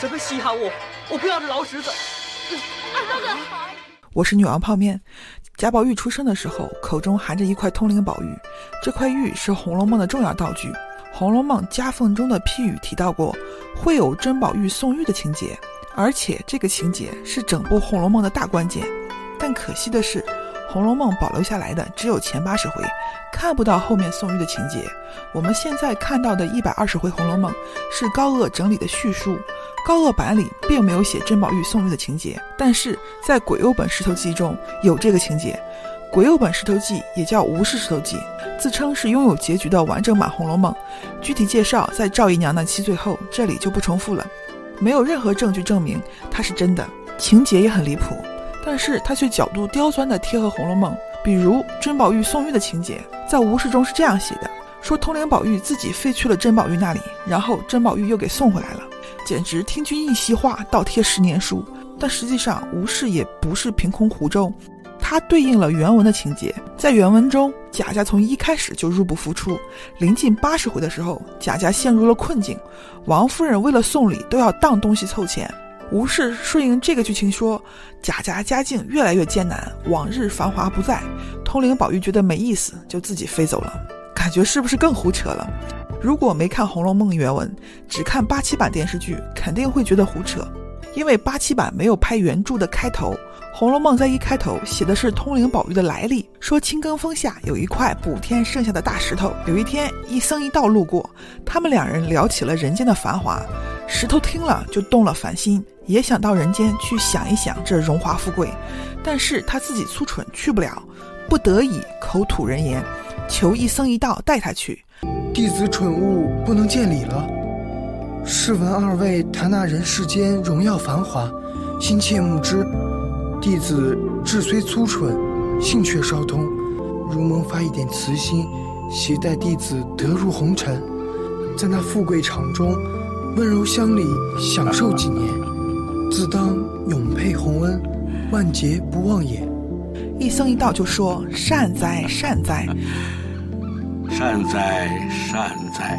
什么稀罕物？我不要这老石子。二哥哥，我是女王泡面。贾宝玉出生的时候，口中含着一块通灵宝玉，这块玉是《红楼梦》的重要道具。《红楼梦》夹缝中的批语提到过，会有珍宝玉送玉的情节，而且这个情节是整部《红楼梦》的大关键。但可惜的是，《红楼梦》保留下来的只有前八十回，看不到后面送玉的情节。我们现在看到的一百二十回《红楼梦》是高鹗整理的叙述。高鹗版里并没有写珍宝玉送玉的情节，但是在鬼鼬本石头记中有这个情节。鬼鼬本石头记也叫吴氏石头记，自称是拥有结局的完整版《红楼梦》，具体介绍在赵姨娘那七岁后，这里就不重复了。没有任何证据证明它是真的，情节也很离谱，但是它却角度刁钻地贴合《红楼梦》。比如珍宝玉送玉的情节，在吴氏中是这样写的：说通灵宝玉自己飞去了珍宝玉那里，然后珍宝玉又给送回来了。简直听君一席话，倒贴十年书。但实际上，吴氏也不是凭空胡诌，它对应了原文的情节。在原文中，贾家从一开始就入不敷出，临近八十回的时候，贾家陷入了困境，王夫人为了送礼都要当东西凑钱。吴氏顺应这个剧情说，贾家家境越来越艰难，往日繁华不再。通灵宝玉觉得没意思，就自己飞走了，感觉是不是更胡扯了？如果没看《红楼梦》原文，只看八七版电视剧，肯定会觉得胡扯，因为八七版没有拍原著的开头，《红楼梦》在一开头写的是通灵宝玉的来历，说青埂峰下有一块补天剩下的大石头，有一天一僧一道路过，他们两人聊起了人间的繁华，石头听了就动了凡心，也想到人间去想一想这荣华富贵，但是他自己粗蠢去不了，不得已口吐人言，求一僧一道带他去。弟子蠢物，不能见礼了。试闻二位谈那人世间荣耀繁华，心切目之。弟子志虽粗蠢，性却稍通。如蒙发一点慈心，携带弟子得入红尘，在那富贵场中温柔乡里享受几年，自当永佩洪恩，万劫不忘也。一僧一道就说：“善哉，善哉。”善哉善哉，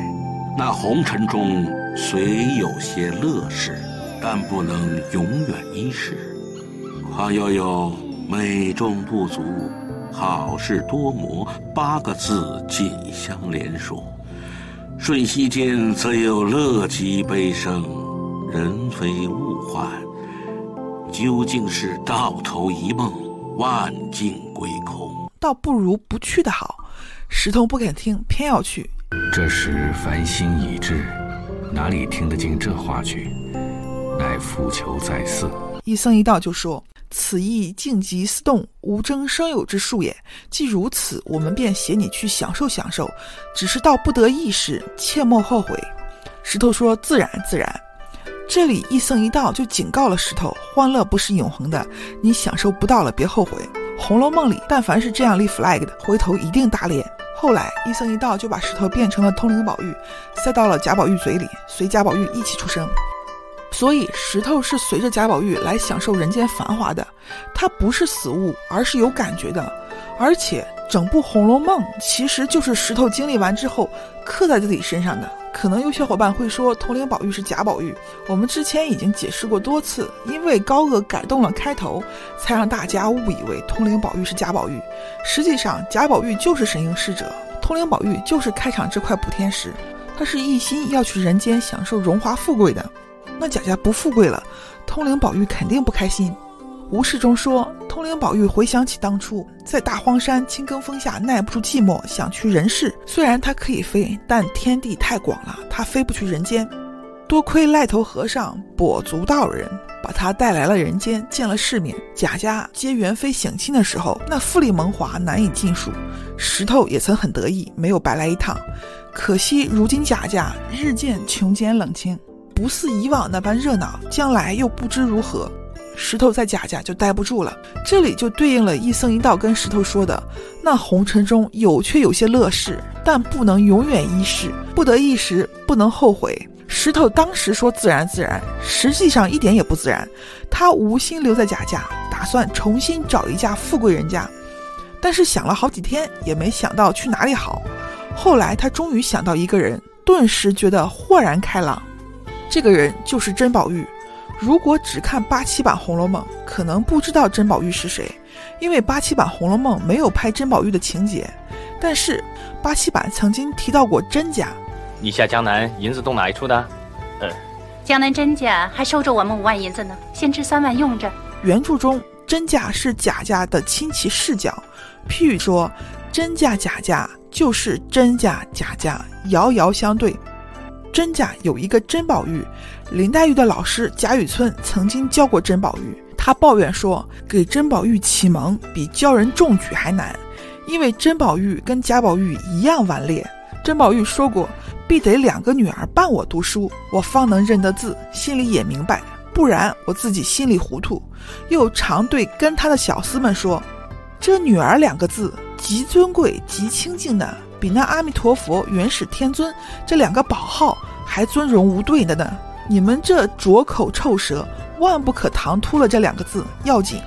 那红尘中虽有些乐事，但不能永远一世。况又有美中不足，好事多磨八个字紧相连说。瞬息间则有乐极悲生，人非物换，究竟是到头一梦，万境归空。倒不如不去的好。石头不肯听，偏要去。这时凡心已至，哪里听得进这话去？乃复求在寺。一僧一道就说：“此意静极思动，无争生有之术也。既如此，我们便携你去享受享受。只是到不得意时，切莫后悔。”石头说：“自然自然。”这里一僧一道就警告了石头：“欢乐不是永恒的，你享受不到了，别后悔。”《红楼梦》里，但凡是这样立 flag 的，回头一定打脸。后来医僧一道就把石头变成了通灵宝玉，塞到了贾宝玉嘴里，随贾宝玉一起出生。所以石头是随着贾宝玉来享受人间繁华的，它不是死物，而是有感觉的。而且整部《红楼梦》其实就是石头经历完之后刻在自己身上的。可能有小伙伴会说，通灵宝玉是贾宝玉。我们之前已经解释过多次，因为高鹗改动了开头，才让大家误以为通灵宝玉是贾宝玉。实际上，贾宝玉就是神瑛侍者，通灵宝玉就是开场这块补天石。他是一心要去人间享受荣华富贵的。那贾家不富贵了，通灵宝玉肯定不开心。吴氏中说，通灵宝玉回想起当初在大荒山青埂峰下耐不住寂寞，想去人世。虽然他可以飞，但天地太广了，他飞不去人间。多亏赖头和尚跛足道人把他带来了人间，见了世面。贾家接元妃省亲的时候，那富丽蒙华难以尽数。石头也曾很得意，没有白来一趟。可惜如今贾家日渐穷艰冷清，不似以往那般热闹，将来又不知如何。石头在贾家就待不住了，这里就对应了一僧一道跟石头说的：那红尘中有却有些乐事，但不能永远一世，不得一时，不能后悔。石头当时说自然自然，实际上一点也不自然。他无心留在贾家，打算重新找一家富贵人家，但是想了好几天也没想到去哪里好。后来他终于想到一个人，顿时觉得豁然开朗。这个人就是甄宝玉。如果只看八七版《红楼梦》，可能不知道甄宝玉是谁，因为八七版《红楼梦》没有拍甄宝玉的情节。但是八七版曾经提到过甄家。你下江南银子动哪一处的？呃，江南甄家还收着我们五万银子呢，先支三万用着。原著中甄家是贾家的亲戚世角，譬喻说甄家贾家就是甄家贾家，遥遥相对。甄家有一个甄宝玉，林黛玉的老师贾雨村曾经教过甄宝玉。他抱怨说，给甄宝玉启蒙比教人中举还难，因为甄宝玉跟贾宝玉一样顽劣。甄宝玉说过，必得两个女儿伴我读书，我方能认得字，心里也明白，不然我自己心里糊涂。又常对跟他的小厮们说，这女儿两个字极尊贵、极清净的。比那阿弥陀佛、元始天尊这两个宝号还尊荣无对的呢！你们这拙口臭舌，万不可唐突了这两个字要紧。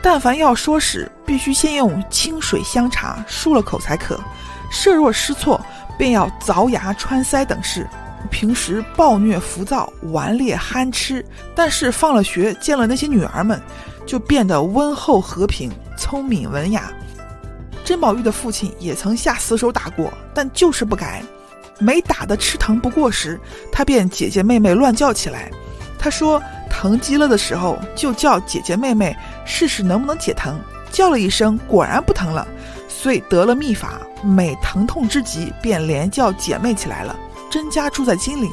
但凡要说时，必须先用清水香茶漱了口才可。设若失措，便要凿牙穿腮等事。平时暴虐浮躁、顽劣憨痴，但是放了学，见了那些女儿们，就变得温厚和平、聪明文雅。甄宝玉的父亲也曾下死手打过，但就是不改。没打得吃疼不过时，他便姐姐妹妹乱叫起来。他说疼极了的时候，就叫姐姐妹妹试试能不能解疼。叫了一声，果然不疼了，遂得了秘法，每疼痛之极，便连叫姐妹起来了。甄家住在金陵，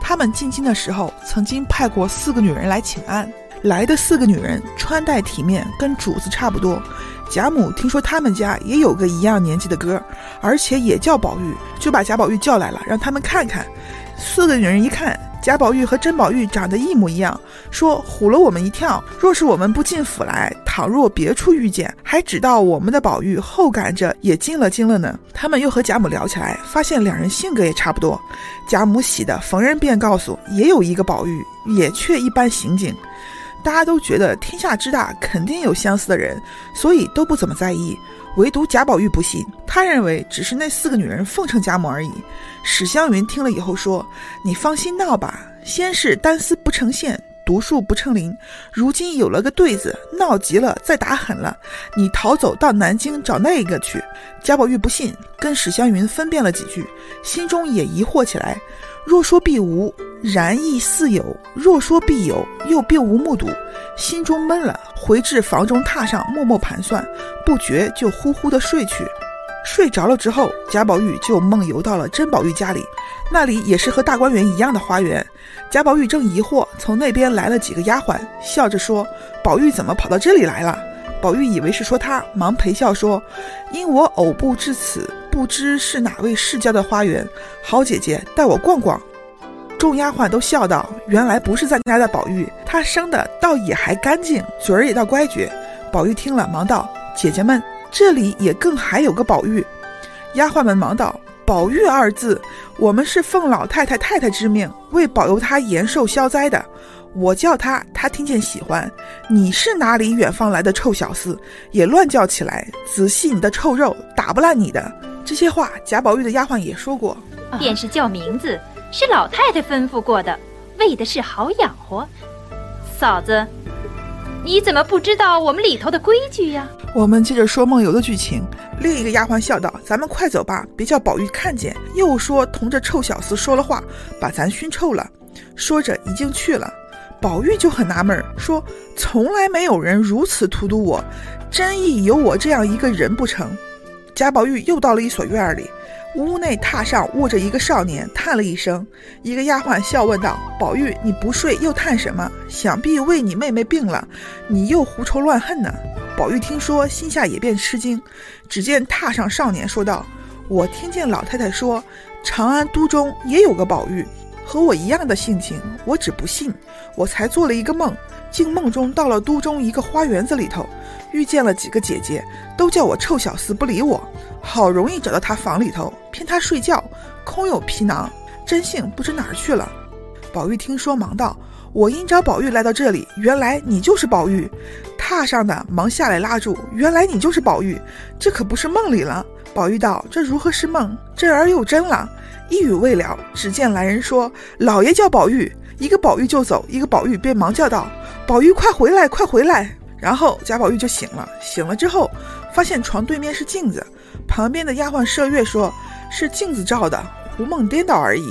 他们进京的时候，曾经派过四个女人来请安。来的四个女人穿戴体面，跟主子差不多。贾母听说他们家也有个一样年纪的哥，而且也叫宝玉，就把贾宝玉叫来了，让他们看看。四个女人一看，贾宝玉和甄宝玉长得一模一样，说唬了我们一跳。若是我们不进府来，倘若别处遇见，还只道我们的宝玉后赶着也惊了惊了呢。他们又和贾母聊起来，发现两人性格也差不多。贾母喜的逢人便告诉，也有一个宝玉，也却一般行径。大家都觉得天下之大，肯定有相似的人，所以都不怎么在意。唯独贾宝玉不信，他认为只是那四个女人奉承贾母而已。史湘云听了以后说：“你放心闹吧，先是单丝不成线，独树不成林，如今有了个对子，闹急了再打狠了，你逃走到南京找那个去。”贾宝玉不信，跟史湘云分辨了几句，心中也疑惑起来。若说必无，然亦似有；若说必有，又并无目睹，心中闷了，回至房中榻上默默盘算，不觉就呼呼的睡去。睡着了之后，贾宝玉就梦游到了甄宝玉家里，那里也是和大观园一样的花园。贾宝玉正疑惑，从那边来了几个丫鬟，笑着说：“宝玉怎么跑到这里来了？”宝玉以为是说他，忙陪笑说：“因我偶步至此。”不知是哪位世家的花园，好姐姐带我逛逛。众丫鬟都笑道：“原来不是咱家的宝玉，他生的倒也还干净，嘴儿也倒乖觉。”宝玉听了，忙道：“姐姐们，这里也更还有个宝玉。”丫鬟们忙道：“宝玉二字，我们是奉老太太太太之命，为保佑他延寿消灾的。我叫他，他听见喜欢。你是哪里远方来的臭小厮，也乱叫起来？仔细你的臭肉，打不烂你的。”这些话，贾宝玉的丫鬟也说过，便是叫名字，是老太太吩咐过的，为的是好养活。嫂子，你怎么不知道我们里头的规矩呀？我们接着说梦游的剧情。另一个丫鬟笑道：“咱们快走吧，别叫宝玉看见，又说同这臭小厮说了话，把咱熏臭了。”说着已经去了。宝玉就很纳闷儿，说：“从来没有人如此荼毒我，真意有我这样一个人不成？”贾宝玉又到了一所院里，屋内榻上卧着一个少年，叹了一声。一个丫鬟笑问道：“宝玉，你不睡又叹什么？想必为你妹妹病了，你又胡愁乱恨呢。”宝玉听说，心下也便吃惊。只见榻上少年说道：“我听见老太太说，长安都中也有个宝玉，和我一样的性情，我只不信，我才做了一个梦，竟梦中到了都中一个花园子里头。”遇见了几个姐姐，都叫我臭小厮不理我，好容易找到他房里头，骗他睡觉，空有皮囊，真性不知哪儿去了。宝玉听说，忙道：“我因找宝玉来到这里，原来你就是宝玉。”榻上的忙下来拉住：“原来你就是宝玉，这可不是梦里了。”宝玉道：“这如何是梦？这儿又真了。”一语未了，只见来人说：“老爷叫宝玉。”一个宝玉就走，一个宝玉便忙叫道：“宝玉，快回来，快回来！”然后贾宝玉就醒了。醒了之后，发现床对面是镜子，旁边的丫鬟麝月说：“是镜子照的，胡梦颠倒而已。”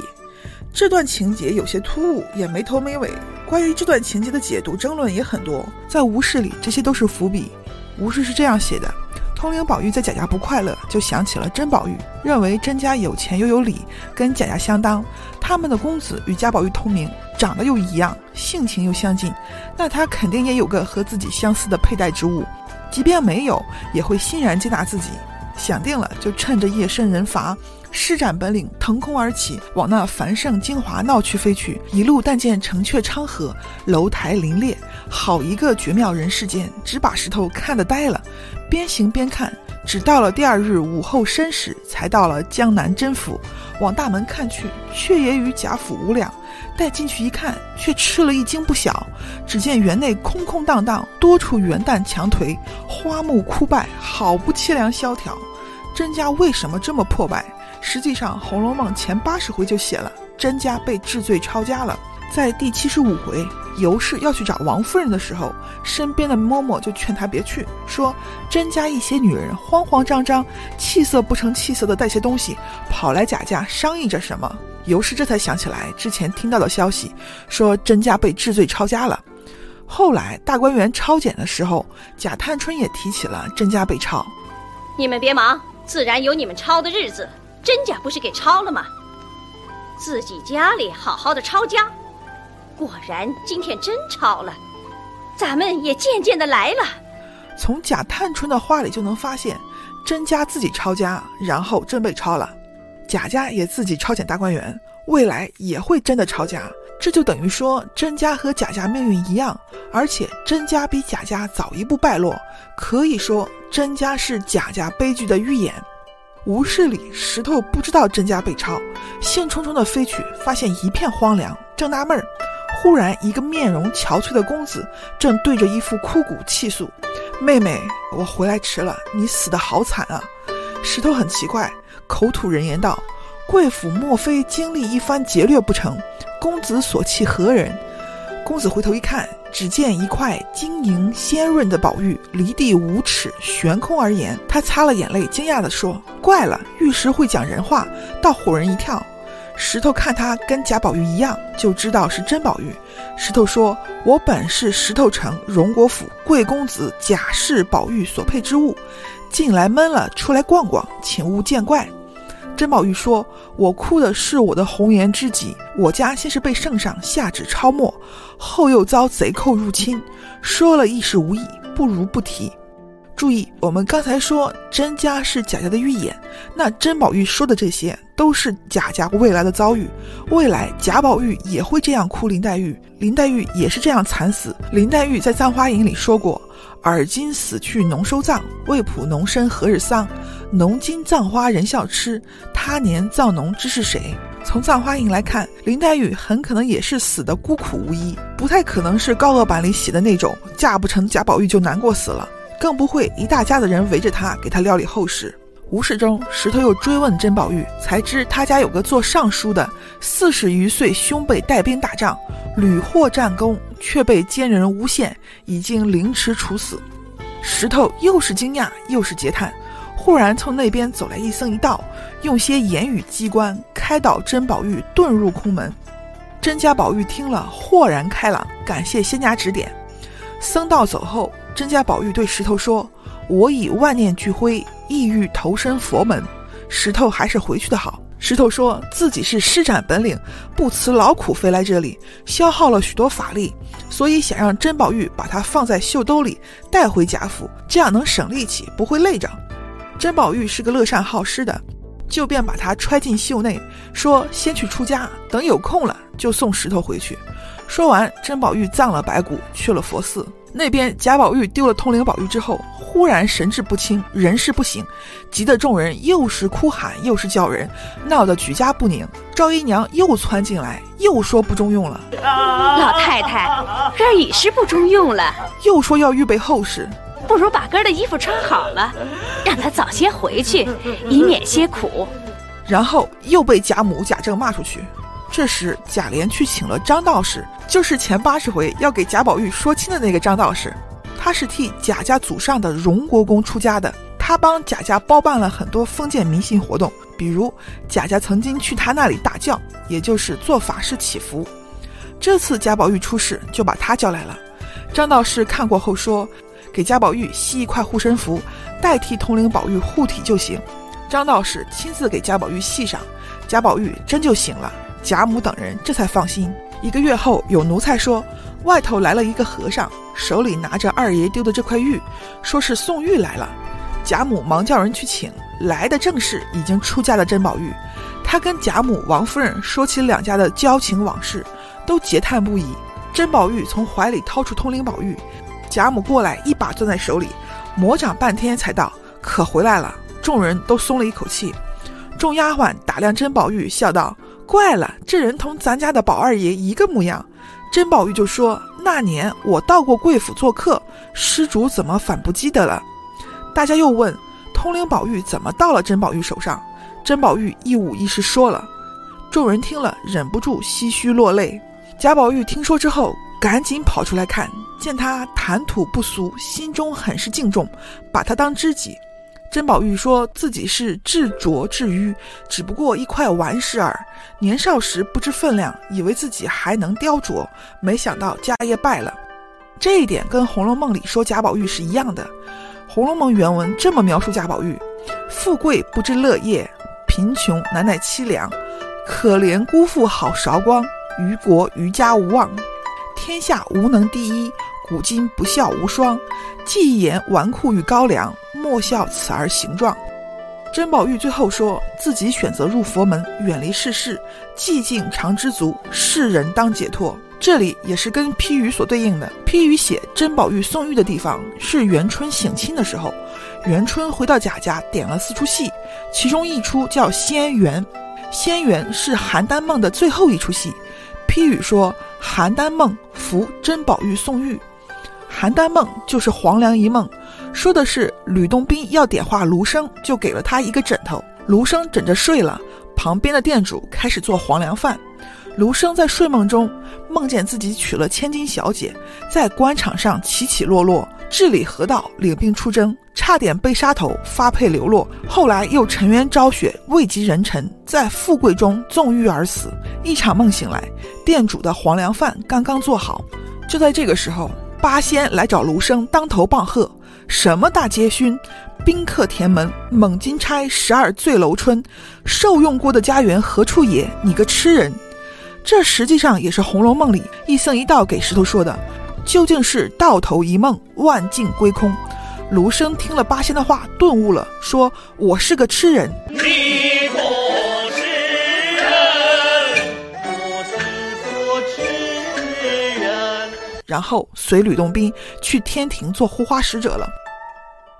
这段情节有些突兀，也没头没尾。关于这段情节的解读争论也很多，在吴氏里这些都是伏笔。吴氏是这样写的：通灵宝玉在贾家不快乐，就想起了甄宝玉，认为甄家有钱又有礼，跟贾家相当。他们的公子与贾宝玉同名，长得又一样，性情又相近，那他肯定也有个和自己相似的佩戴之物。即便没有，也会欣然接纳自己。想定了，就趁着夜深人乏。施展本领，腾空而起，往那繁盛精华闹区飞去。一路但见城阙昌河，楼台林列，好一个绝妙人世间，只把石头看得呆了。边行边看，只到了第二日午后申时，才到了江南甄府。往大门看去，却也与贾府无两。待进去一看，却吃了一惊不小。只见园内空空荡荡，多处元旦墙颓，花木枯败，好不凄凉萧条。甄家为什么这么破败？实际上，《红楼梦》前八十回就写了甄家被治罪抄家了。在第七十五回，尤氏要去找王夫人的时候，身边的嬷嬷就劝她别去，说甄家一些女人慌慌张张、气色不成气色的带些东西跑来贾家商议着什么。尤氏这才想起来之前听到的消息，说甄家被治罪抄家了。后来大观园抄检的时候，贾探春也提起了甄家被抄。你们别忙，自然有你们抄的日子。甄家不是给抄了吗？自己家里好好的抄家，果然今天真抄了，咱们也渐渐的来了。从贾探春的话里就能发现，甄家自己抄家，然后真被抄了。贾家也自己抄检大观园，未来也会真的抄家。这就等于说，甄家和贾家命运一样，而且甄家比贾家早一步败落。可以说，甄家是贾家悲剧的预演。吴氏里，石头不知道甄家被抄，兴冲冲地飞去，发现一片荒凉，正纳闷儿，忽然一个面容憔悴的公子正对着一副枯骨泣诉：“妹妹，我回来迟了，你死得好惨啊！”石头很奇怪，口吐人言道：“贵府莫非经历一番劫掠不成？公子所弃何人？”公子回头一看。只见一块晶莹鲜润的宝玉离地五尺悬空而言，他擦了眼泪，惊讶地说：“怪了，玉石会讲人话，倒唬人一跳。”石头看他跟贾宝玉一样，就知道是真宝玉。石头说：“我本是石头城荣国府贵公子贾氏宝玉所配之物，进来闷了，出来逛逛，请勿见怪。”甄宝玉说：“我哭的是我的红颜知己，我家先是被圣上下旨抄没，后又遭贼寇入侵，说了亦是无益，不如不提。”注意，我们刚才说甄家是贾家的预演，那甄宝玉说的这些都是贾家未来的遭遇，未来贾宝玉也会这样哭林黛玉，林黛玉也是这样惨死。林黛玉在《葬花吟》里说过。尔今死去农收葬，未卜农身何日丧？农今葬花人笑痴，他年葬农知是谁？从《葬花吟》来看，林黛玉很可能也是死的孤苦无依，不太可能是高鹗版里写的那种嫁不成贾宝玉就难过死了，更不会一大家子人围着他给他料理后事。无事中，石头又追问甄宝玉，才知他家有个做尚书的，四十余岁兄辈带兵打仗，屡获战功，却被奸人诬陷，已经凌迟处死。石头又是惊讶又是嗟叹，忽然从那边走来一僧一道，用些言语机关开导甄宝玉遁入空门。甄家宝玉听了，豁然开朗，感谢仙家指点。僧道走后，甄家宝玉对石头说：“我已万念俱灰。”意欲投身佛门，石头还是回去的好。石头说自己是施展本领，不辞劳苦飞来这里，消耗了许多法力，所以想让甄宝玉把他放在袖兜里带回贾府，这样能省力气，不会累着。甄宝玉是个乐善好施的，就便把他揣进袖内，说先去出家，等有空了就送石头回去。说完，甄宝玉葬了白骨，去了佛寺。那边贾宝玉丢了通灵宝玉之后，忽然神志不清，人事不省，急得众人又是哭喊又是叫人，闹得举家不宁。赵姨娘又窜进来，又说不中用了。老太太，根儿已是不中用了，又说要预备后事，不如把根儿的衣服穿好了，让他早些回去，以免些苦。然后又被贾母、贾政骂出去。这时，贾琏去请了张道士，就是前八十回要给贾宝玉说亲的那个张道士。他是替贾家祖上的荣国公出家的，他帮贾家包办了很多封建迷信活动，比如贾家曾经去他那里大教，也就是做法事祈福。这次贾宝玉出事，就把他叫来了。张道士看过后说，给贾宝玉吸一块护身符，代替通灵宝玉护体就行。张道士亲自给贾宝玉系上，贾宝玉真就醒了。贾母等人这才放心。一个月后，有奴才说，外头来了一个和尚，手里拿着二爷丢的这块玉，说是送玉来了。贾母忙叫人去请来的，正是已经出嫁的甄宝玉。他跟贾母、王夫人说起两家的交情往事，都嗟叹不已。甄宝玉从怀里掏出通灵宝玉，贾母过来一把攥在手里，魔掌半天才道：“可回来了。”众人都松了一口气，众丫鬟打量甄宝玉，笑道：“怪了，这人同咱家的宝二爷一个模样。”甄宝玉就说：“那年我到过贵府做客，施主怎么反不记得了？”大家又问：“通灵宝玉怎么到了甄宝玉手上？”甄宝玉一五一十说了，众人听了忍不住唏嘘落泪。贾宝玉听说之后，赶紧跑出来看，见他谈吐不俗，心中很是敬重，把他当知己。甄宝玉说自己是至拙至愚，只不过一块顽石耳。年少时不知分量，以为自己还能雕琢，没想到家业败了。这一点跟《红楼梦》里说贾宝玉是一样的。《红楼梦》原文这么描述贾宝玉：富贵不知乐业，贫穷难耐凄凉，可怜辜负好韶光，于国于家无望，天下无能第一。古今不孝无双，既言纨绔与高粱，莫笑此儿形状。甄宝玉最后说自己选择入佛门，远离世事，寂静常知足，世人当解脱。这里也是跟批语所对应的。批语写甄宝玉送玉的地方是元春省亲的时候，元春回到贾家点了四出戏，其中一出叫《仙缘》，《仙缘》是邯郸梦的最后一出戏。批语说邯郸梦扶甄宝玉送玉。邯郸梦就是黄粱一梦，说的是吕洞宾要点化卢生，就给了他一个枕头，卢生枕着睡了。旁边的店主开始做黄粱饭，卢生在睡梦中梦见自己娶了千金小姐，在官场上起起落落，治理河道，领兵出征，差点被杀头，发配流落。后来又沉冤昭雪，位极人臣，在富贵中纵欲而死。一场梦醒来，店主的黄粱饭刚刚做好，就在这个时候。八仙来找卢生当头棒喝，什么大接勋，宾客填门，猛金钗十二醉楼春，受用过的家园何处也？你个痴人！这实际上也是《红楼梦》里一僧一道给石头说的，究竟是到头一梦，万境归空。卢生听了八仙的话，顿悟了，说：“我是个痴人。”然后随吕洞宾去天庭做护花使者了。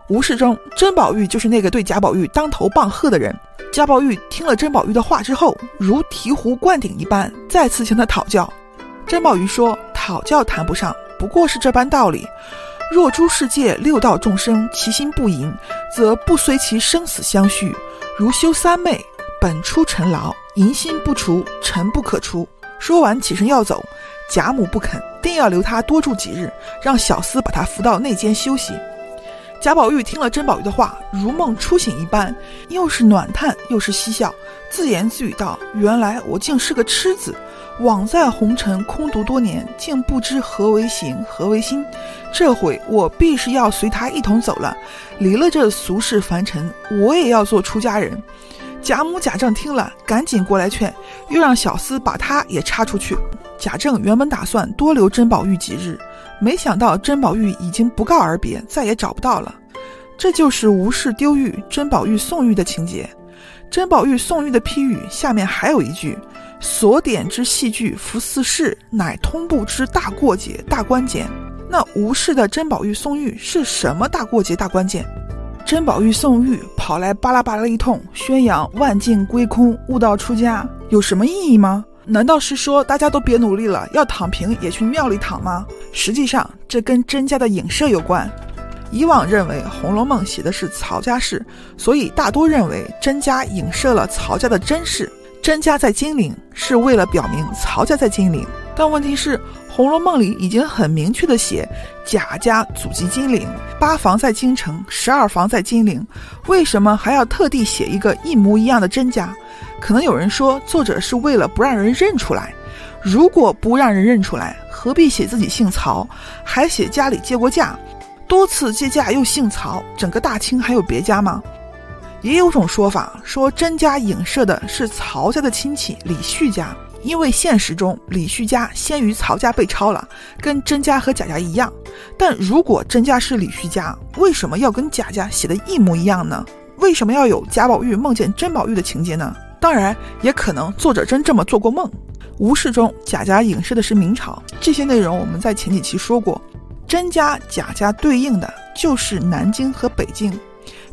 无事中，甄宝玉就是那个对贾宝玉当头棒喝的人。贾宝玉听了甄宝玉的话之后，如醍醐灌顶一般，再次向他讨教。甄宝玉说：“讨教谈不上，不过是这般道理。若诸世界六道众生其心不淫，则不随其生死相续。如修三昧，本出尘劳，淫心不除，尘不可除。”说完起身要走。贾母不肯，定要留他多住几日，让小厮把他扶到内间休息。贾宝玉听了甄宝玉的话，如梦初醒一般，又是暖叹又是嬉笑，自言自语道：“原来我竟是个痴子，枉在红尘空读多年，竟不知何为行，何为心。这回我必是要随他一同走了，离了这俗世凡尘，我也要做出家人。”贾母、贾政听了，赶紧过来劝，又让小厮把他也插出去。贾政原本打算多留甄宝玉几日，没想到甄宝玉已经不告而别，再也找不到了。这就是吴氏丢玉，甄宝玉送玉的情节。甄宝玉送玉的批语下面还有一句：“所点之戏剧，服四世，乃通部之大过节、大关键。”那吴氏的甄宝玉送玉是什么大过节、大关键？甄宝玉送玉跑来巴拉巴拉一通宣扬万境归空、悟道出家，有什么意义吗？难道是说大家都别努力了，要躺平也去庙里躺吗？实际上，这跟甄家的影射有关。以往认为《红楼梦》写的是曹家事，所以大多认为甄家影射了曹家的甄氏。甄家在金陵是为了表明曹家在金陵，但问题是《红楼梦》里已经很明确的写贾家祖籍金陵，八房在京城，十二房在金陵，为什么还要特地写一个一模一样的甄家？可能有人说作者是为了不让人认出来，如果不让人认出来，何必写自己姓曹，还写家里借过嫁，多次借嫁又姓曹，整个大清还有别家吗？也有种说法说，甄家影射的是曹家的亲戚李旭家，因为现实中李旭家先于曹家被抄了，跟甄家和贾家一样。但如果甄家是李旭家，为什么要跟贾家写的一模一样呢？为什么要有贾宝玉梦见甄宝玉的情节呢？当然，也可能作者真这么做过梦。吴氏中贾家影射的是明朝，这些内容我们在前几期说过。甄家、贾家对应的就是南京和北京。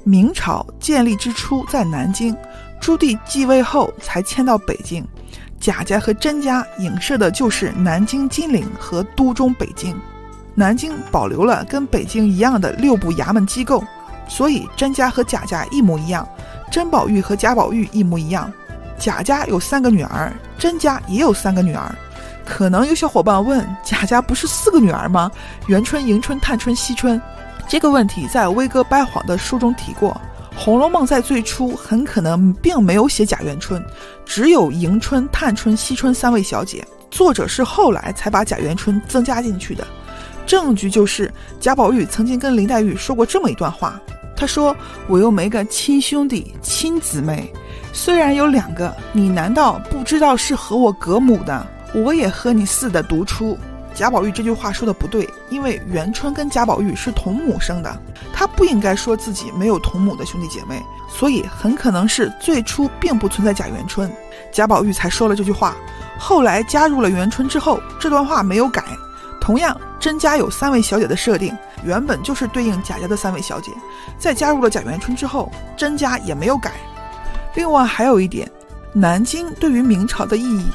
明朝建立之初在南京，朱棣继位后才迁到北京。贾家和甄家影射的就是南京金陵和都中北京。南京保留了跟北京一样的六部衙门机构，所以甄家和贾家一模一样，甄宝玉和贾宝玉一模一样。贾家有三个女儿，甄家也有三个女儿。可能有小伙伴问：贾家不是四个女儿吗？元春、迎春、探春、惜春。这个问题在威哥掰谎的书中提过，《红楼梦》在最初很可能并没有写贾元春，只有迎春、探春、惜春三位小姐，作者是后来才把贾元春增加进去的。证据就是贾宝玉曾经跟林黛玉说过这么一段话，他说：“我又没个亲兄弟、亲姊妹，虽然有两个，你难道不知道是和我隔母的？我也和你似的独出。”贾宝玉这句话说的不对，因为元春跟贾宝玉是同母生的，他不应该说自己没有同母的兄弟姐妹，所以很可能是最初并不存在贾元春，贾宝玉才说了这句话。后来加入了元春之后，这段话没有改。同样，甄家有三位小姐的设定，原本就是对应贾家的三位小姐，在加入了贾元春之后，甄家也没有改。另外还有一点，南京对于明朝的意义，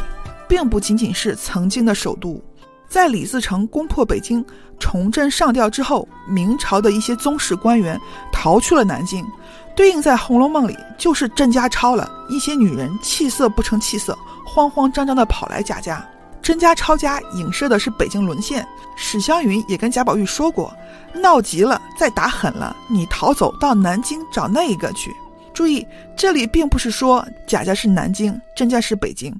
并不仅仅是曾经的首都。在李自成攻破北京、重振上吊之后，明朝的一些宗室官员逃去了南京，对应在《红楼梦》里就是甄家抄了一些女人，气色不成气色，慌慌张张地跑来贾家。甄家抄家影射的是北京沦陷。史湘云也跟贾宝玉说过，闹急了再打狠了，你逃走到南京找那一个去。注意，这里并不是说贾家是南京，甄家是北京。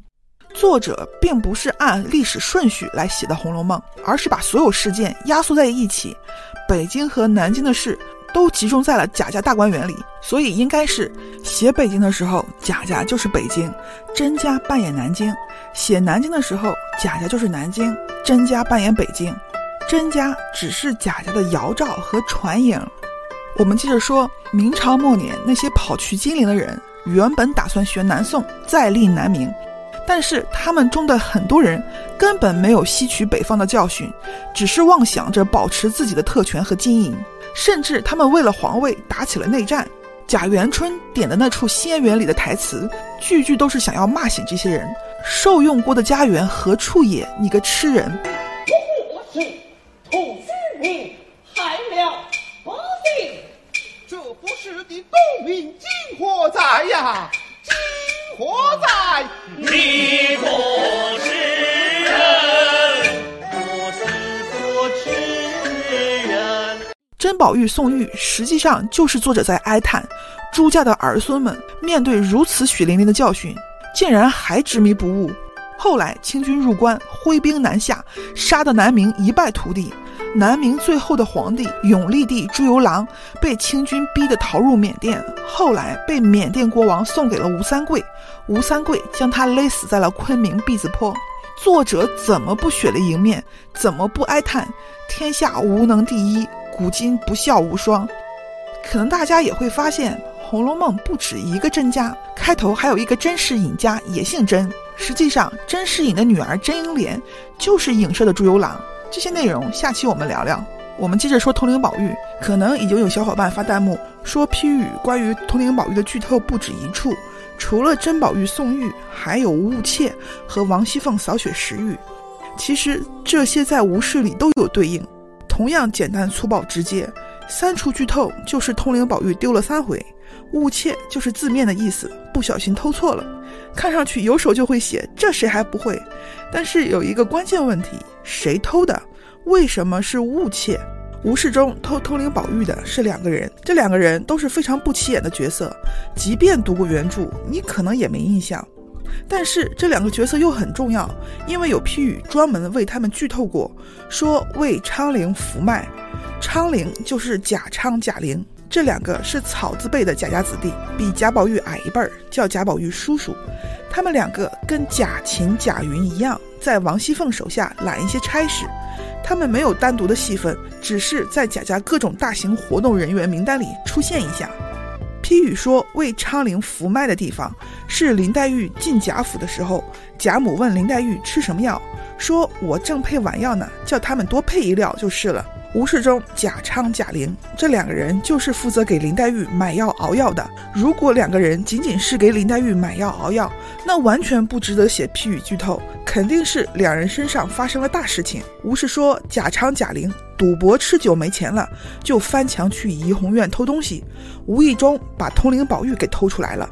作者并不是按历史顺序来写的《红楼梦》，而是把所有事件压缩在一起，北京和南京的事都集中在了贾家大观园里，所以应该是写北京的时候，贾家就是北京，甄家扮演南京；写南京的时候，贾家就是南京，甄家扮演北京。甄家只是贾家的摇照和传影。我们接着说，明朝末年那些跑去金陵的人，原本打算学南宋，再立南明。但是他们中的很多人根本没有吸取北方的教训，只是妄想着保持自己的特权和经营，甚至他们为了皇位打起了内战。贾元春点的那处仙园里的台词，句句都是想要骂醒这些人：受用过的家园何处也？你个吃人！不是土虚名，害了百姓，这不是的东明今何在呀？何在？你不是人，我是所知人。甄宝玉送玉，实际上就是作者在哀叹朱家的儿孙们面对如此血淋淋的教训，竟然还执迷不悟。后来清军入关，挥兵南下，杀得南明一败涂地。南明最后的皇帝永历帝朱由榔被清军逼得逃入缅甸，后来被缅甸国王送给了吴三桂，吴三桂将他勒死在了昆明篦子坡。作者怎么不血泪迎面？怎么不哀叹天下无能第一，古今不孝无双？可能大家也会发现，《红楼梦》不止一个甄家，开头还有一个甄士隐家，也姓甄。实际上，甄士隐的女儿甄英莲就是影射的朱由榔。这些内容下期我们聊聊。我们接着说通灵宝玉，可能已经有小伙伴发弹幕说批语关于通灵宝玉的剧透不止一处，除了甄宝玉送玉，还有吴务妾和王熙凤扫雪拾玉。其实这些在吴氏里都有对应，同样简单粗暴直接。三处剧透就是通灵宝玉丢了三回，误窃就是字面的意思，不小心偷错了。看上去有手就会写，这谁还不会？但是有一个关键问题：谁偷的？为什么是误窃？吴世忠偷通灵宝玉的是两个人，这两个人都是非常不起眼的角色，即便读过原著，你可能也没印象。但是这两个角色又很重要，因为有批语专门为他们剧透过，说为昌龄扶脉。昌龄就是贾昌、贾玲，这两个是草字辈的贾家子弟，比贾宝玉矮一辈儿，叫贾宝玉叔叔。他们两个跟贾琴、贾云一样，在王熙凤手下揽一些差事。他们没有单独的戏份，只是在贾家各种大型活动人员名单里出现一下。批语说为昌龄服脉的地方是林黛玉进贾府的时候，贾母问林黛玉吃什么药，说我正配丸药呢，叫他们多配一料就是了。无事中、贾昌、贾玲这两个人就是负责给林黛玉买药熬药的。如果两个人仅仅是给林黛玉买药熬药，那完全不值得写批语剧透，肯定是两人身上发生了大事情。吴氏说贾昌、贾玲赌博吃酒没钱了，就翻墙去怡红院偷东西，无意中把通灵宝玉给偷出来了。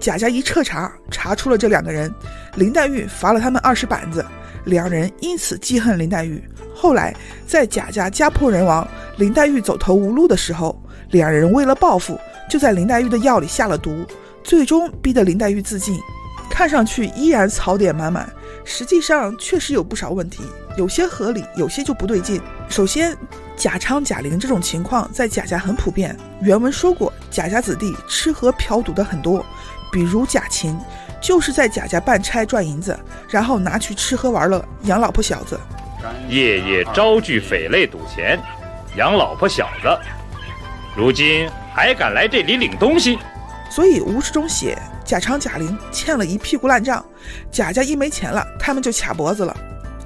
贾家一彻查，查出了这两个人，林黛玉罚了他们二十板子，两人因此记恨林黛玉。后来，在贾家家破人亡，林黛玉走投无路的时候，两人为了报复，就在林黛玉的药里下了毒，最终逼得林黛玉自尽。看上去依然槽点满满，实际上确实有不少问题，有些合理，有些就不对劲。首先，贾昌、贾玲这种情况在贾家很普遍。原文说过，贾家子弟吃喝嫖赌的很多，比如贾琴，就是在贾家办差赚银子，然后拿去吃喝玩乐，养老婆小子。夜夜招聚匪类赌钱，养老婆小子，如今还敢来这里领东西，所以吴世忠写贾昌、贾玲欠了一屁股烂账，贾家一没钱了，他们就卡脖子了。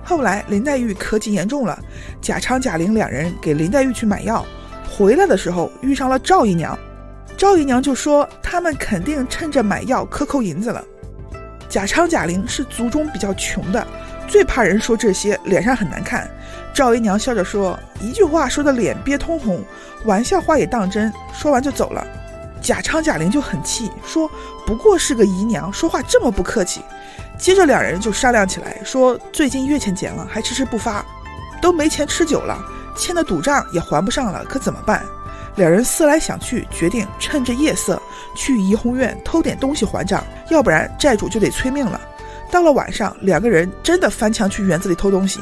后来林黛玉咳疾严重了，贾昌、贾玲两人给林黛玉去买药，回来的时候遇上了赵姨娘，赵姨娘就说他们肯定趁着买药克扣银子了。贾昌、贾玲是族中比较穷的。最怕人说这些，脸上很难看。赵姨娘笑着说：“一句话说的脸憋通红，玩笑话也当真。”说完就走了。贾昌、贾玲就很气，说：“不过是个姨娘，说话这么不客气。”接着两人就商量起来，说：“最近月钱减了，还迟迟不发，都没钱吃酒了，欠的赌账也还不上了，可怎么办？”两人思来想去，决定趁着夜色去怡红院偷点东西还账，要不然债主就得催命了。到了晚上，两个人真的翻墙去园子里偷东西。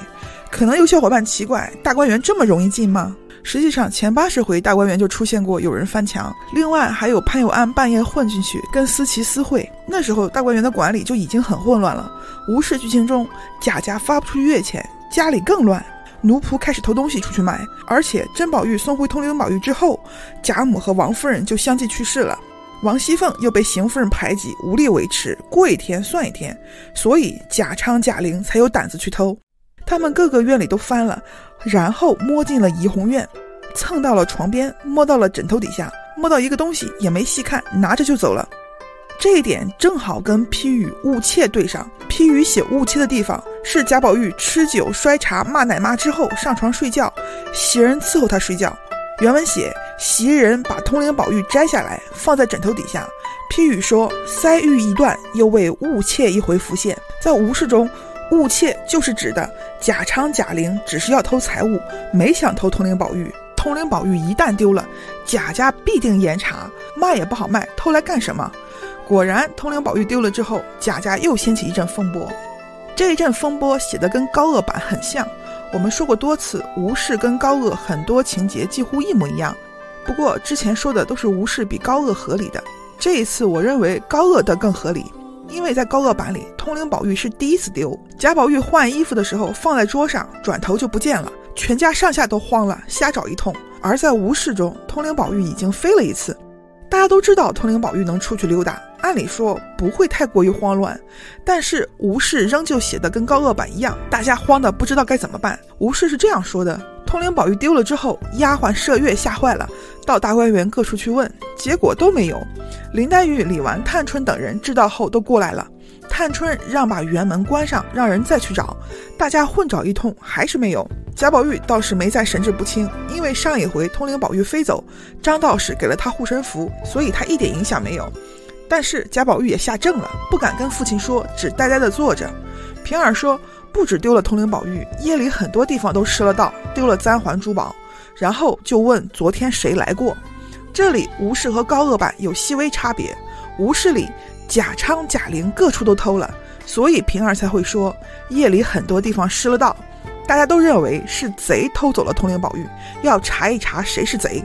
可能有小伙伴奇怪，大观园这么容易进吗？实际上，前八十回大观园就出现过有人翻墙。另外，还有潘有安半夜混进去跟思琪私会。那时候大观园的管理就已经很混乱了。吴氏剧情中，贾家发不出月钱，家里更乱，奴仆开始偷东西出去卖。而且甄宝玉送回通灵宝玉之后，贾母和王夫人就相继去世了。王熙凤又被邢夫人排挤，无力维持，过一天算一天，所以贾昌、贾玲才有胆子去偷。他们各个院里都翻了，然后摸进了怡红院，蹭到了床边，摸到了枕头底下，摸到一个东西也没细看，拿着就走了。这一点正好跟批语误窃对上。批语写误窃的地方是贾宝玉吃酒摔茶骂奶妈之后上床睡觉，袭人伺候他睡觉。原文写。袭人把通灵宝玉摘下来，放在枕头底下。批语说：“腮玉一断，又为误窃一回浮现。”在吴氏中，误窃就是指的贾昌、贾玲只是要偷财物，没想偷通灵宝玉。通灵宝玉一旦丢了，贾家必定严查，卖也不好卖，偷来干什么？果然，通灵宝玉丢了之后，贾家又掀起一阵风波。这一阵风波写的跟高鹗版很像。我们说过多次，吴氏跟高鹗很多情节几乎一模一样。不过之前说的都是吴氏比高鹗合理的，这一次我认为高鹗的更合理，因为在高乐版里，通灵宝玉是第一次丢，贾宝玉换衣服的时候放在桌上，转头就不见了，全家上下都慌了，瞎找一通。而在无事中，通灵宝玉已经飞了一次，大家都知道通灵宝玉能出去溜达，按理说不会太过于慌乱，但是吴氏仍旧写的跟高鹗版一样，大家慌的不知道该怎么办。吴氏是这样说的。通灵宝玉丢了之后，丫鬟麝月吓坏了，到大观园各处去问，结果都没有。林黛玉、李纨、探春等人知道后都过来了，探春让把园门关上，让人再去找。大家混找一通，还是没有。贾宝玉倒是没再神志不清，因为上一回通灵宝玉飞走，张道士给了他护身符，所以他一点影响没有。但是贾宝玉也吓怔了，不敢跟父亲说，只呆呆地坐着。平儿说，不止丢了通灵宝玉，夜里很多地方都失了道，丢了簪环珠宝。然后就问昨天谁来过。这里吴氏和高鹗版有细微差别，吴氏里。贾昌、贾玲各处都偷了，所以平儿才会说夜里很多地方失了道。大家都认为是贼偷走了通灵宝玉，要查一查谁是贼。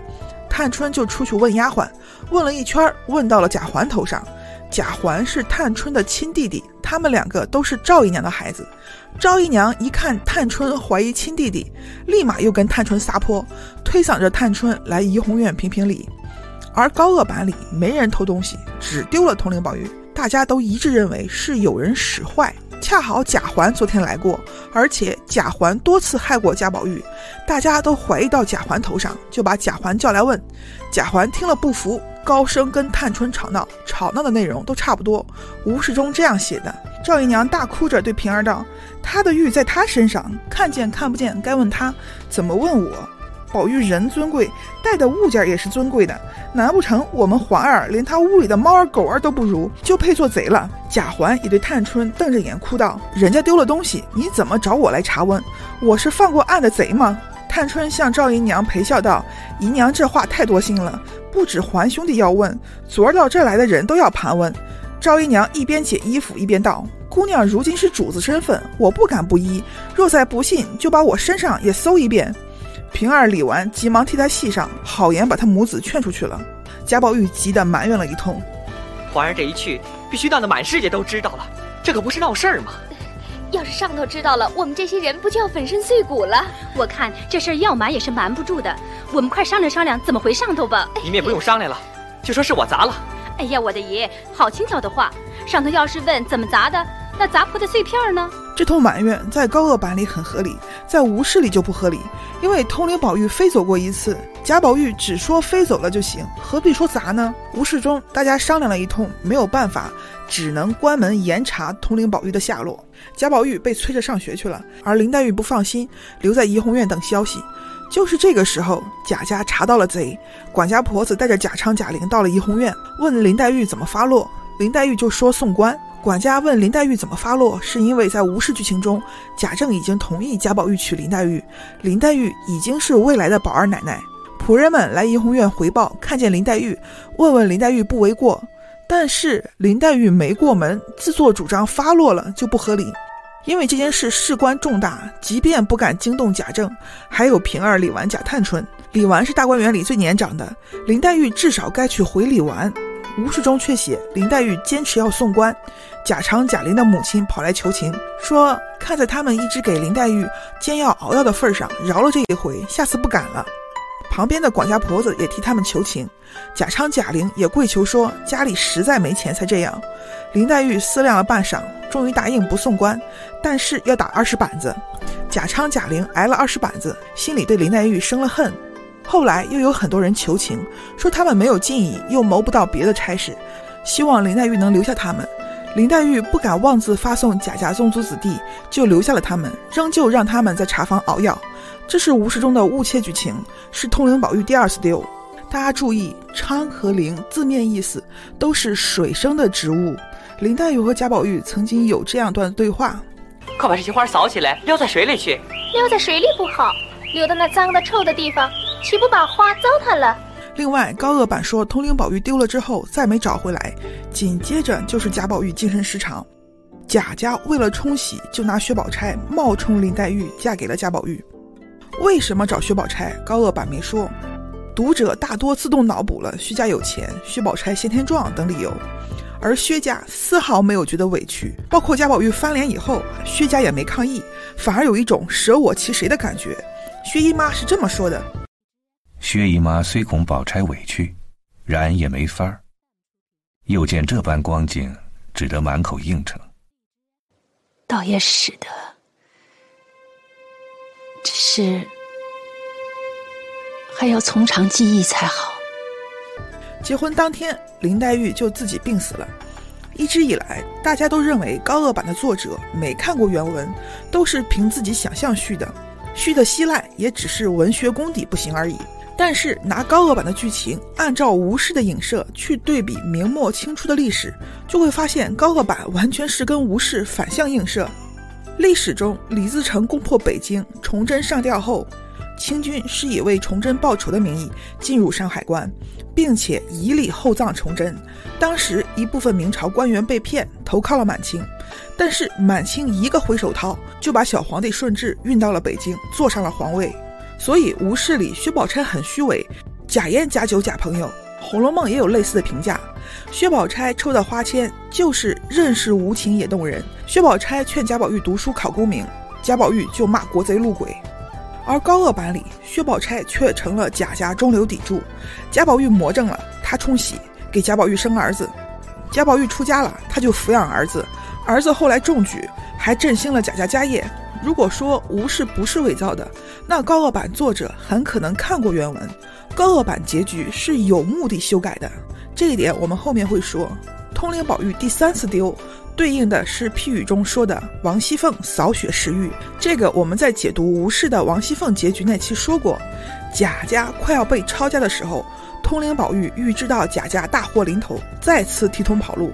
探春就出去问丫鬟，问了一圈，问到了贾环头上。贾环是探春的亲弟弟，他们两个都是赵姨娘的孩子。赵姨娘一看探春怀疑亲弟弟，立马又跟探春撒泼，推搡着探春来怡红院评评理。而高恶版里没人偷东西，只丢了通灵宝玉，大家都一致认为是有人使坏。恰好贾环昨天来过，而且贾环多次害过贾宝玉，大家都怀疑到贾环头上，就把贾环叫来问。贾环听了不服，高声跟探春吵闹，吵闹的内容都差不多。吴世忠这样写的：赵姨娘大哭着对平儿道：“他的玉在他身上，看见看不见该问他，怎么问我？”宝玉人尊贵，带的物件也是尊贵的，难不成我们环儿连他屋里的猫儿狗儿都不如，就配做贼了？贾环也对探春瞪着眼哭道：“人家丢了东西，你怎么找我来查问？我是犯过案的贼吗？”探春向赵姨娘陪笑道：“姨娘这话太多心了，不止环兄弟要问，昨儿到这来的人都要盘问。”赵姨娘一边解衣服一边道：“姑娘如今是主子身份，我不敢不依。若再不信，就把我身上也搜一遍。”平儿理完，急忙替他系上，好言把他母子劝出去了。贾宝玉急得埋怨了一通：“皇上这一去，必须闹得满世界都知道了，这可不是闹事儿吗？要是上头知道了，我们这些人不就要粉身碎骨了？我看这事儿要瞒也是瞒不住的，我们快商量商量怎么回上头吧。你们也不用商量了，就说是我砸了。哎呀，我的爷，好轻巧的话，上头要是问怎么砸的，那砸破的碎片呢？这通埋怨在高鹗版里很合理，在吴氏里就不合理。因为通灵宝玉飞走过一次，贾宝玉只说飞走了就行，何必说砸呢？吴氏中大家商量了一通，没有办法，只能关门严查通灵宝玉的下落。贾宝玉被催着上学去了，而林黛玉不放心，留在怡红院等消息。就是这个时候，贾家查到了贼，管家婆子带着贾昌、贾玲到了怡红院，问林黛玉怎么发落，林黛玉就说送官。管家问林黛玉怎么发落，是因为在吴氏剧情中，贾政已经同意贾宝玉娶林黛玉，林黛玉已经是未来的宝二奶奶。仆人们来怡红院回报，看见林黛玉，问问林黛玉不为过，但是林黛玉没过门，自作主张发落了就不合理，因为这件事事关重大，即便不敢惊动贾政，还有平儿、李纨、贾探春，李纨是大观园里最年长的，林黛玉至少该去回李纨。无事中却写林黛玉坚持要送官，贾昌、贾玲的母亲跑来求情，说看在他们一直给林黛玉煎药熬药的份上，饶了这一回，下次不敢了。旁边的管家婆子也替他们求情，贾昌、贾玲也跪求说家里实在没钱才这样。林黛玉思量了半晌，终于答应不送官，但是要打二十板子。贾昌、贾玲挨了二十板子，心里对林黛玉生了恨。后来又有很多人求情，说他们没有进意，又谋不到别的差事，希望林黛玉能留下他们。林黛玉不敢妄自发送贾家宗族子弟，就留下了他们，仍旧让他们在茶房熬药。这是吴世中的误切剧情，是通灵宝玉第二次丢。大家注意，昌和灵字面意思都是水生的植物。林黛玉和贾宝玉曾经有这样段对话：快把这些花扫起来，溜在水里去。溜在水里不好，溜到那脏的臭的地方。岂不把花糟蹋了？另外，高鹗版说通灵宝玉丢了之后再没找回来，紧接着就是贾宝玉精神失常。贾家为了冲喜，就拿薛宝钗冒充林黛玉嫁给了贾宝玉。为什么找薛宝钗？高鹗版没说，读者大多自动脑补了薛家有钱、薛宝钗先天壮等理由，而薛家丝毫没有觉得委屈。包括贾宝玉翻脸以后，薛家也没抗议，反而有一种舍我其谁的感觉。薛姨妈是这么说的。薛姨妈虽恐宝钗委屈，然也没法儿。又见这般光景，只得满口应承。倒也使得，只是还要从长计议才好。结婚当天，林黛玉就自己病死了。一直以来，大家都认为高鹗版的作者没看过原文，都是凭自己想象续的，续的稀烂，也只是文学功底不行而已。但是拿高鹗版的剧情，按照吴氏的影射去对比明末清初的历史，就会发现高鹗版完全是跟吴氏反向映射。历史中，李自成攻破北京，崇祯上吊后。清军是以为崇祯报仇的名义进入山海关，并且以礼厚葬崇祯。当时一部分明朝官员被骗投靠了满清，但是满清一个回手掏就把小皇帝顺治运到了北京，坐上了皇位。所以吴氏里薛宝钗很虚伪，假烟假酒假朋友。《红楼梦》也有类似的评价，薛宝钗抽的花签就是认识无情也动人。薛宝钗劝贾宝玉读书考功名，贾宝玉就骂国贼路鬼。而高鹗版里，薛宝钗却成了贾家中流砥柱。贾宝玉魔怔了，他冲喜给贾宝玉生儿子。贾宝玉出家了，他就抚养儿子。儿子后来中举，还振兴了贾家家业。如果说吴氏不是伪造的，那高鹗版作者很可能看过原文。高鹗版结局是有目的修改的，这一点我们后面会说。通灵宝玉第三次丢。对应的是批语中说的王熙凤扫雪时玉，这个我们在解读吴氏的王熙凤结局那期说过。贾家快要被抄家的时候，通灵宝玉预知到贾家大祸临头，再次提通跑路。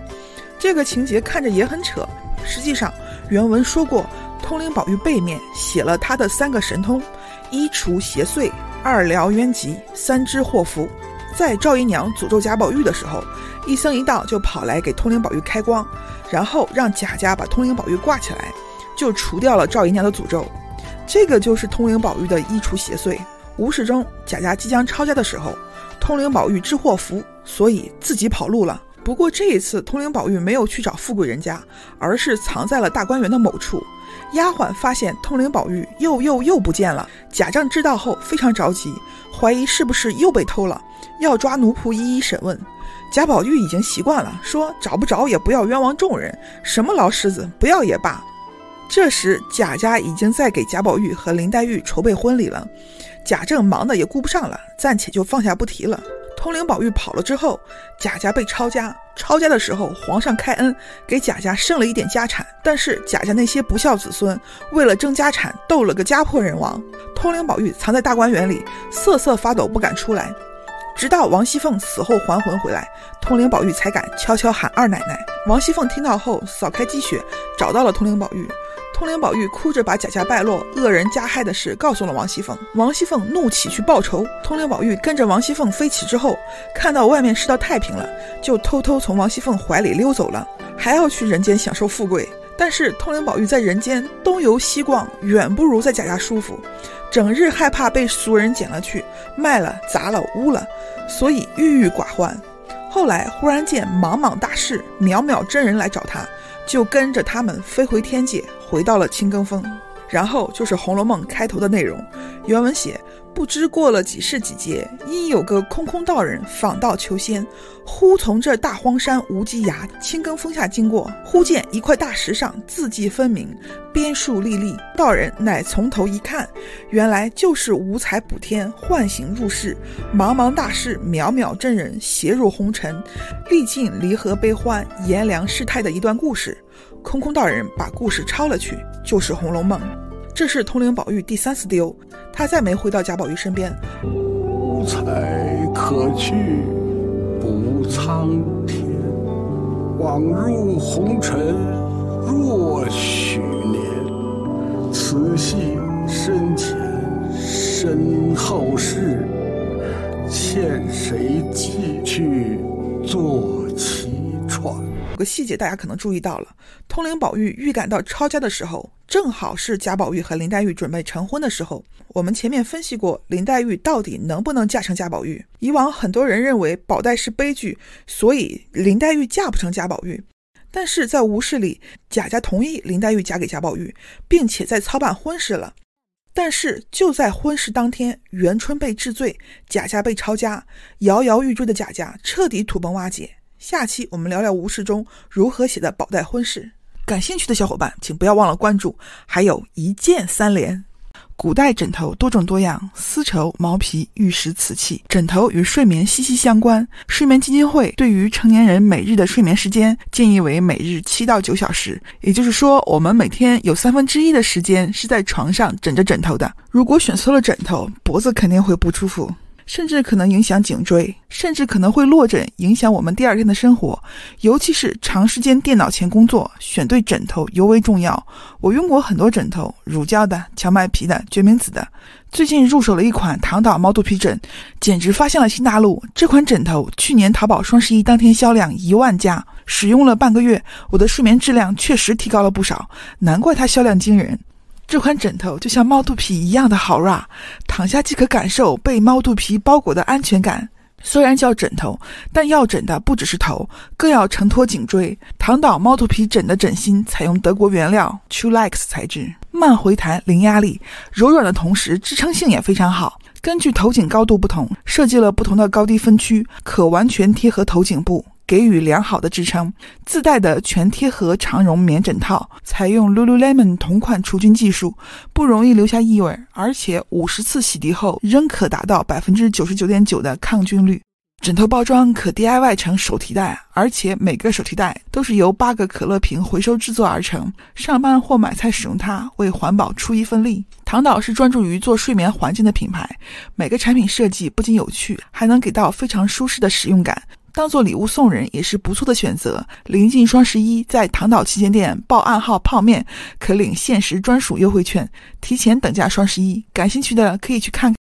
这个情节看着也很扯，实际上原文说过，通灵宝玉背面写了他的三个神通：一除邪祟，二疗冤疾，三知祸福。在赵姨娘诅咒贾宝玉的时候，一僧一道就跑来给通灵宝玉开光。然后让贾家把通灵宝玉挂起来，就除掉了赵姨娘的诅咒。这个就是通灵宝玉的一除邪祟。吴世中贾家即将抄家的时候，通灵宝玉知祸福，所以自己跑路了。不过这一次，通灵宝玉没有去找富贵人家，而是藏在了大观园的某处。丫鬟发现通灵宝玉又又又不见了，贾政知道后非常着急，怀疑是不是又被偷了，要抓奴仆一一审问。贾宝玉已经习惯了，说找不着也不要冤枉众人，什么劳狮子不要也罢。这时贾家已经在给贾宝玉和林黛玉筹备婚礼了，贾政忙的也顾不上了，暂且就放下不提了。通灵宝玉跑了之后，贾家被抄家，抄家的时候皇上开恩给贾家剩了一点家产，但是贾家那些不孝子孙为了争家产斗了个家破人亡。通灵宝玉藏在大观园里瑟瑟发抖不敢出来。直到王熙凤死后还魂回来，通灵宝玉才敢悄悄喊二奶奶。王熙凤听到后，扫开积雪，找到了通灵宝玉。通灵宝玉哭着把贾家败落、恶人加害的事告诉了王熙凤。王熙凤怒起去报仇。通灵宝玉跟着王熙凤飞起之后，看到外面世道太平了，就偷偷从王熙凤怀里溜走了，还要去人间享受富贵。但是通灵宝玉在人间东游西逛，远不如在贾家舒服。整日害怕被俗人捡了去卖了砸了污了，所以郁郁寡欢。后来忽然见莽莽大士、渺渺真人来找他，就跟着他们飞回天界，回到了青埂峰。然后就是《红楼梦》开头的内容，原文写。不知过了几世几劫，因有个空空道人访道求仙，忽从这大荒山无稽崖青埂峰下经过，忽见一块大石上字迹分明，边树立立。道人乃从头一看，原来就是五彩补天唤醒入世，茫茫大士渺渺真人携入红尘，历尽离合悲欢炎凉世态的一段故事。空空道人把故事抄了去，就是《红楼梦》。这是通灵宝玉第三次丢，他再没回到贾宝玉身边。无才可去不苍天，枉入红尘若许年。此系深浅身后事，欠谁寄去做？有个细节大家可能注意到了，通灵宝玉预感到抄家的时候，正好是贾宝玉和林黛玉准备成婚的时候。我们前面分析过，林黛玉到底能不能嫁成贾宝玉？以往很多人认为宝黛是悲剧，所以林黛玉嫁不成贾宝玉。但是在吴氏里，贾家同意林黛玉嫁给贾宝玉，并且在操办婚事了。但是就在婚事当天，元春被治罪，贾家被抄家，摇摇欲坠的贾家彻底土崩瓦解。下期我们聊聊吴世忠如何写的宝黛婚事。感兴趣的小伙伴，请不要忘了关注，还有一键三连。古代枕头多种多样，丝绸、毛皮、玉石、瓷器，枕头与睡眠息息相关。睡眠基金会对于成年人每日的睡眠时间建议为每日七到九小时，也就是说，我们每天有三分之一的时间是在床上枕着枕头的。如果选错了枕头，脖子肯定会不舒服。甚至可能影响颈椎，甚至可能会落枕，影响我们第二天的生活。尤其是长时间电脑前工作，选对枕头尤为重要。我用过很多枕头，乳胶的、荞麦皮的、决明子的。最近入手了一款躺倒猫肚皮枕，简直发现了新大陆。这款枕头去年淘宝双十一当天销量一万加，使用了半个月，我的睡眠质量确实提高了不少，难怪它销量惊人。这款枕头就像猫肚皮一样的好软，躺下即可感受被猫肚皮包裹的安全感。虽然叫枕头，但要枕的不只是头，更要承托颈椎。躺倒猫肚皮枕的枕芯采用德国原料 Truex 材质，慢回弹，零压力，柔软的同时支撑性也非常好。根据头颈高度不同，设计了不同的高低分区，可完全贴合头颈部。给予良好的支撑，自带的全贴合长绒棉枕套，采用 Lululemon 同款除菌技术，不容易留下异味，而且五十次洗涤后仍可达到百分之九十九点九的抗菌率。枕头包装可 DIY 成手提袋，而且每个手提袋都是由八个可乐瓶回收制作而成。上班或买菜使用它，为环保出一份力。躺倒是专注于做睡眠环境的品牌，每个产品设计不仅有趣，还能给到非常舒适的使用感。当做礼物送人也是不错的选择。临近双十一，在唐岛旗舰店报暗号“泡面”，可领限时专属优惠券，提前等价双十一。感兴趣的可以去看。